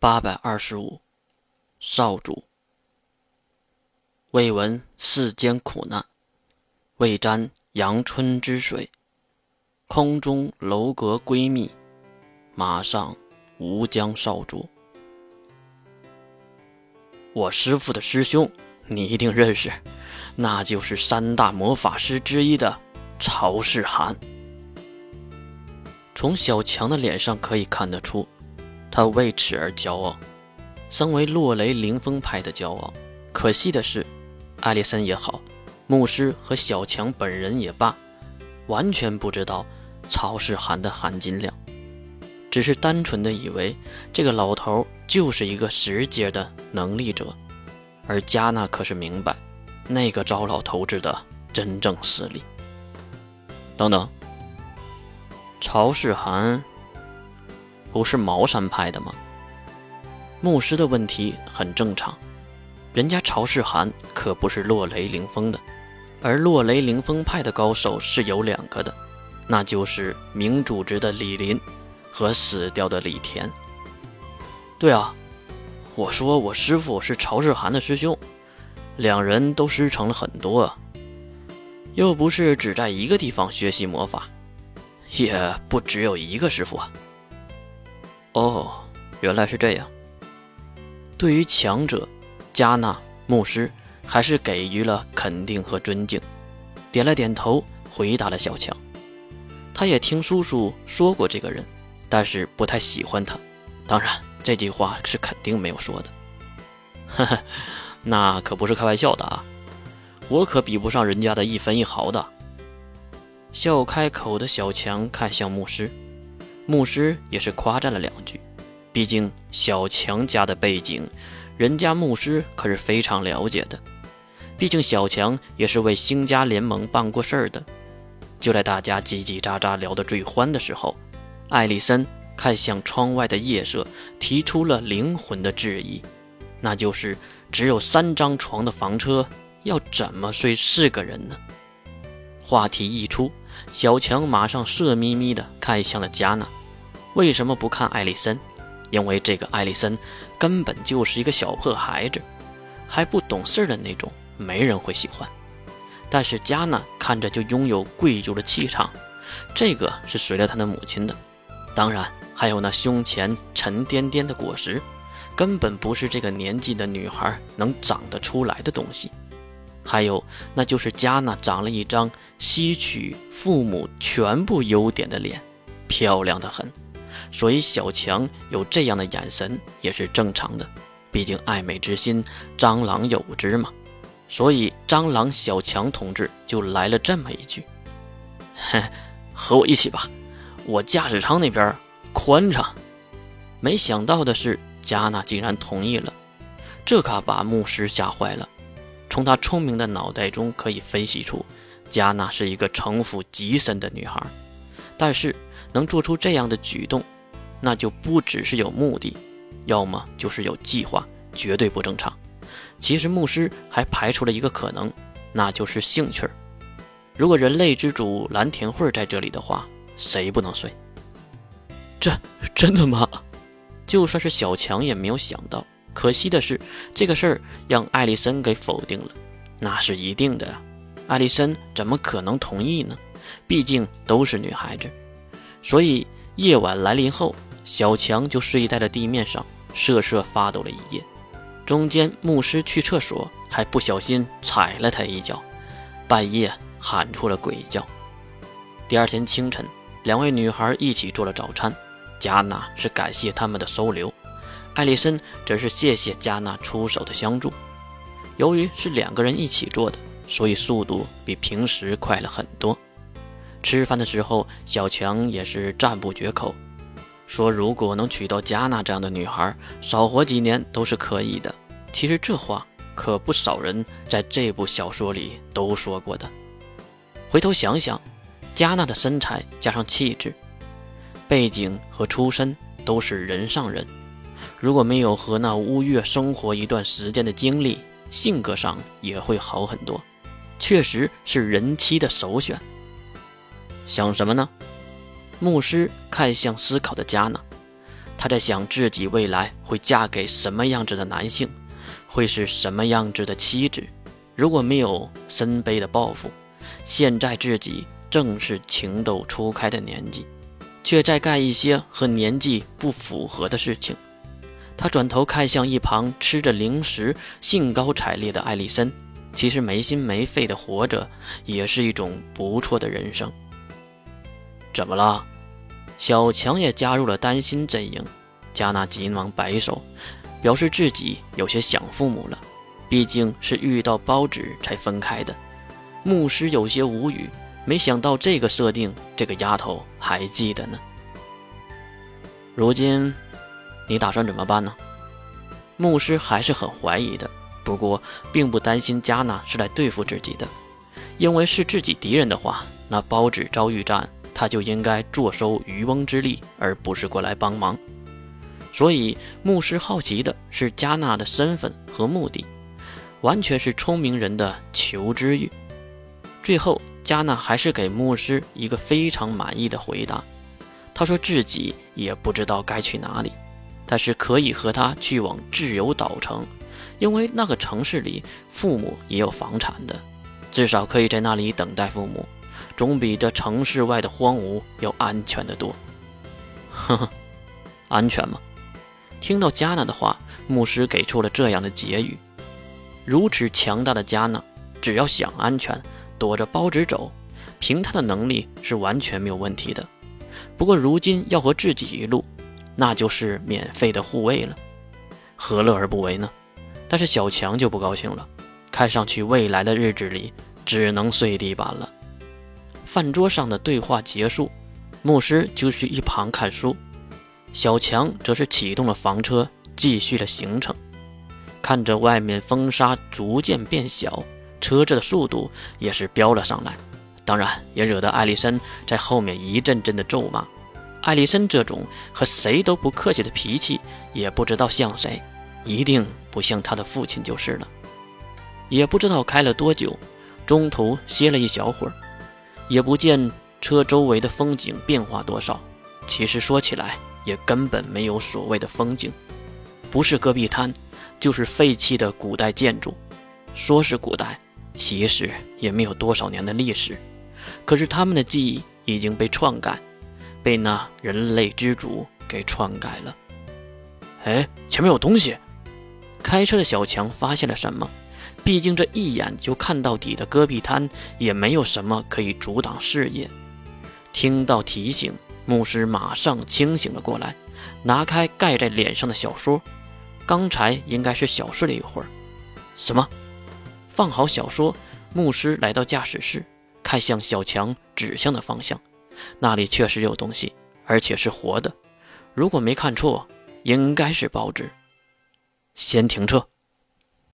八百二十五，少主。未闻世间苦难，未沾阳春之水。空中楼阁闺蜜，马上吴江少主。我师父的师兄，你一定认识，那就是三大魔法师之一的曹世涵。从小强的脸上可以看得出。他为此而骄傲，身为落雷凌风派的骄傲。可惜的是，艾丽森也好，牧师和小强本人也罢，完全不知道曹世涵的含金量，只是单纯的以为这个老头就是一个十阶的能力者。而加纳可是明白，那个糟老头子的真正实力。等等，曹世涵。不是茅山派的吗？牧师的问题很正常，人家曹世涵可不是落雷凌风的，而落雷凌风派的高手是有两个的，那就是明主职的李林和死掉的李田。对啊，我说我师傅是曹世涵的师兄，两人都师承了很多啊，又不是只在一个地方学习魔法，也不只有一个师傅啊。哦，原来是这样。对于强者，加纳牧师还是给予了肯定和尊敬，点了点头，回答了小强。他也听叔叔说过这个人，但是不太喜欢他。当然，这句话是肯定没有说的。呵呵，那可不是开玩笑的啊！我可比不上人家的一分一毫的。笑开口的小强看向牧师。牧师也是夸赞了两句，毕竟小强家的背景，人家牧师可是非常了解的。毕竟小强也是为星家联盟办过事儿的。就在大家叽叽喳喳聊得最欢的时候，艾丽森看向窗外的夜色，提出了灵魂的质疑，那就是只有三张床的房车，要怎么睡四个人呢？话题一出，小强马上色眯眯地看向了加纳。为什么不看艾丽森？因为这个艾丽森根本就是一个小破孩子，还不懂事的那种，没人会喜欢。但是加纳看着就拥有贵族的气场，这个是随了他的母亲的。当然，还有那胸前沉甸甸的果实，根本不是这个年纪的女孩能长得出来的东西。还有，那就是加纳长了一张吸取父母全部优点的脸，漂亮的很。所以小强有这样的眼神也是正常的，毕竟爱美之心，蟑螂有之嘛。所以蟑螂小强同志就来了这么一句：“嘿，和我一起吧，我驾驶舱那边宽敞。”没想到的是，加纳竟然同意了，这可把牧师吓坏了。从他聪明的脑袋中可以分析出，加纳是一个城府极深的女孩，但是能做出这样的举动。那就不只是有目的，要么就是有计划，绝对不正常。其实牧师还排除了一个可能，那就是兴趣儿。如果人类之主蓝田慧在这里的话，谁不能睡？这真的吗？就算是小强也没有想到。可惜的是，这个事儿让艾丽森给否定了。那是一定的呀，艾丽森怎么可能同意呢？毕竟都是女孩子。所以夜晚来临后。小强就睡在了地面上，瑟瑟发抖了一夜。中间牧师去厕所，还不小心踩了他一脚，半夜喊出了鬼叫。第二天清晨，两位女孩一起做了早餐。加纳是感谢他们的收留，艾丽森则是谢谢加纳出手的相助。由于是两个人一起做的，所以速度比平时快了很多。吃饭的时候，小强也是赞不绝口。说如果能娶到加娜这样的女孩，少活几年都是可以的。其实这话可不少人在这部小说里都说过的。回头想想，加娜的身材加上气质、背景和出身都是人上人。如果没有和那乌月生活一段时间的经历，性格上也会好很多。确实是人妻的首选。想什么呢？牧师看向思考的加纳，他在想自己未来会嫁给什么样子的男性，会是什么样子的妻子。如果没有深悲的抱负，现在自己正是情窦初开的年纪，却在干一些和年纪不符合的事情。他转头看向一旁吃着零食、兴高采烈的艾丽森，其实没心没肺的活着也是一种不错的人生。怎么了？小强也加入了担心阵营。加纳急忙摆手，表示自己有些想父母了，毕竟是遇到包纸才分开的。牧师有些无语，没想到这个设定，这个丫头还记得呢。如今，你打算怎么办呢？牧师还是很怀疑的，不过并不担心加纳是来对付自己的，因为是自己敌人的话，那包纸遭遇战。他就应该坐收渔翁之利，而不是过来帮忙。所以，牧师好奇的是加纳的身份和目的，完全是聪明人的求知欲。最后，加纳还是给牧师一个非常满意的回答。他说自己也不知道该去哪里，但是可以和他去往自由岛城，因为那个城市里父母也有房产的，至少可以在那里等待父母。总比这城市外的荒芜要安全的多。呵呵，安全吗？听到加纳的话，牧师给出了这样的结语：如此强大的加纳，只要想安全，躲着包纸走，凭他的能力是完全没有问题的。不过如今要和自己一路，那就是免费的护卫了，何乐而不为呢？但是小强就不高兴了，看上去未来的日子里只能睡地板了。饭桌上的对话结束，牧师就去一旁看书，小强则是启动了房车，继续了行程。看着外面风沙逐渐变小，车子的速度也是飙了上来，当然也惹得艾丽森在后面一阵阵的咒骂。艾丽森这种和谁都不客气的脾气，也不知道像谁，一定不像他的父亲就是了。也不知道开了多久，中途歇了一小会儿。也不见车周围的风景变化多少，其实说起来也根本没有所谓的风景，不是戈壁滩，就是废弃的古代建筑。说是古代，其实也没有多少年的历史。可是他们的记忆已经被篡改，被那人类之主给篡改了。哎，前面有东西！开车的小强发现了什么？毕竟这一眼就看到底的戈壁滩，也没有什么可以阻挡视野。听到提醒，牧师马上清醒了过来，拿开盖在脸上的小说。刚才应该是小睡了一会儿。什么？放好小说，牧师来到驾驶室，看向小强指向的方向，那里确实有东西，而且是活的。如果没看错，应该是报纸。先停车。